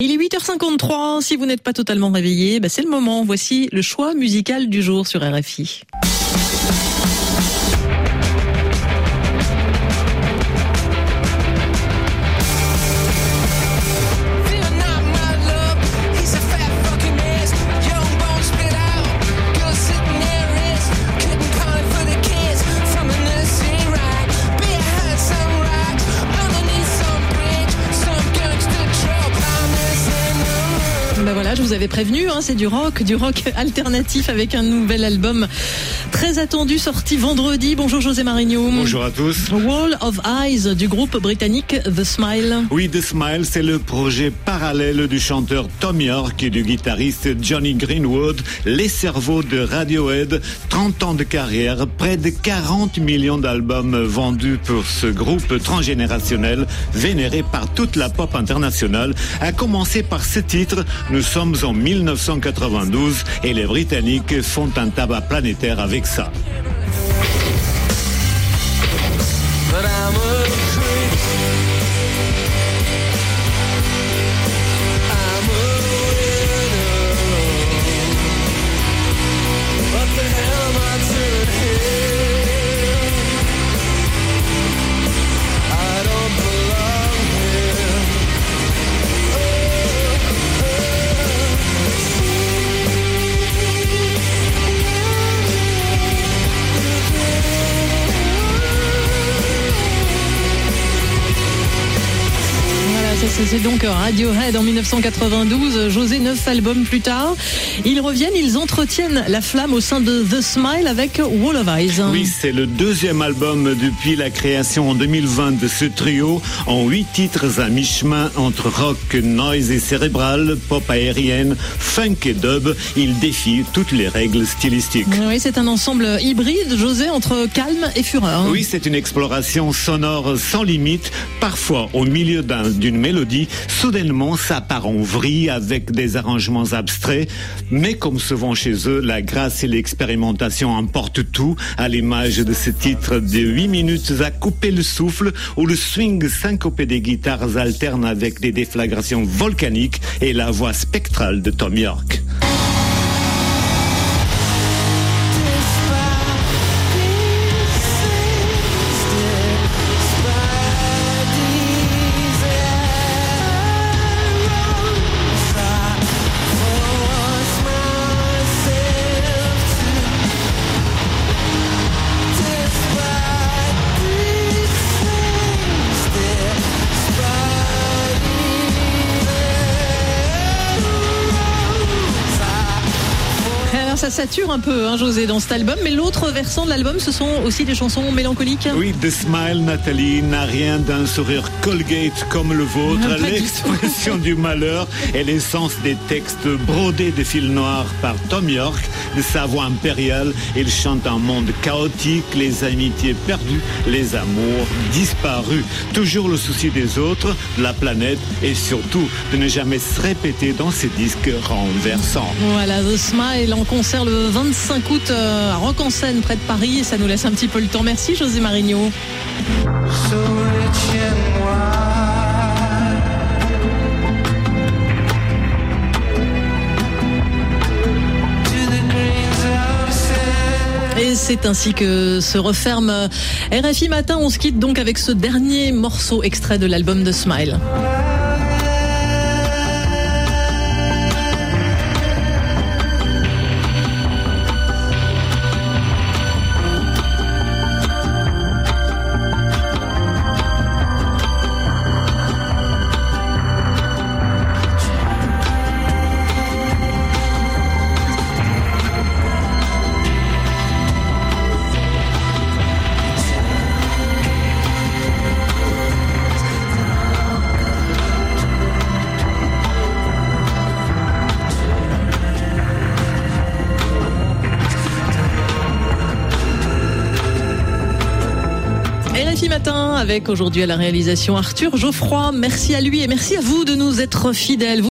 Il est 8h53, si vous n'êtes pas totalement réveillé, bah c'est le moment. Voici le choix musical du jour sur RFI. Vous avais prévenu, hein, c'est du rock, du rock alternatif avec un nouvel album très attendu sorti vendredi. Bonjour José Marigno. Bonjour à tous. Wall of Eyes du groupe britannique The Smile. Oui, The Smile, c'est le projet parallèle du chanteur Tom York et du guitariste Johnny Greenwood, les cerveaux de Radiohead, 30 ans de carrière, près de 40 millions d'albums vendus pour ce groupe transgénérationnel vénéré par toute la pop internationale, a commencé par ce titre nous sommes en 1992 et les Britanniques font un tabac planétaire avec ça. C'est donc Radiohead en 1992. José, neuf albums plus tard. Ils reviennent, ils entretiennent la flamme au sein de The Smile avec Wall of Eyes. Oui, c'est le deuxième album depuis la création en 2020 de ce trio, en huit titres à mi-chemin entre rock, noise et cérébral, pop aérienne, funk et dub. Ils défient toutes les règles stylistiques. Oui, c'est un ensemble hybride, José, entre calme et fureur. Oui, c'est une exploration sonore sans limite, parfois au milieu d'une mélodie, soudainement ça part en vrille avec des arrangements abstraits, mais comme souvent chez eux, la grâce et l'expérimentation emportent tout, à l'image de ce titre de 8 minutes à couper le souffle, où le swing syncopé des guitares alterne avec des déflagrations volcaniques et la voix spectrale de Tom York. Ça sature un peu, hein, José, dans cet album. Mais l'autre versant de l'album, ce sont aussi des chansons mélancoliques. Oui, The Smile, Nathalie, n'a rien d'un sourire Colgate comme le vôtre. L'expression du malheur et l'essence des textes brodés de fil noir par Tom York, de sa voix impériale. Il chante un monde chaotique, les amitiés perdues, les amours disparus. Toujours le souci des autres, de la planète et surtout de ne jamais se répéter dans ces disques renversants. Voilà, The Smile en concert le 25 août à Rock en Seine près de Paris et ça nous laisse un petit peu le temps. Merci José Marigno. Et c'est ainsi que se referme RFI Matin. On se quitte donc avec ce dernier morceau extrait de l'album de Smile. Matin avec aujourd'hui à la réalisation Arthur Geoffroy. Merci à lui et merci à vous de nous être fidèles.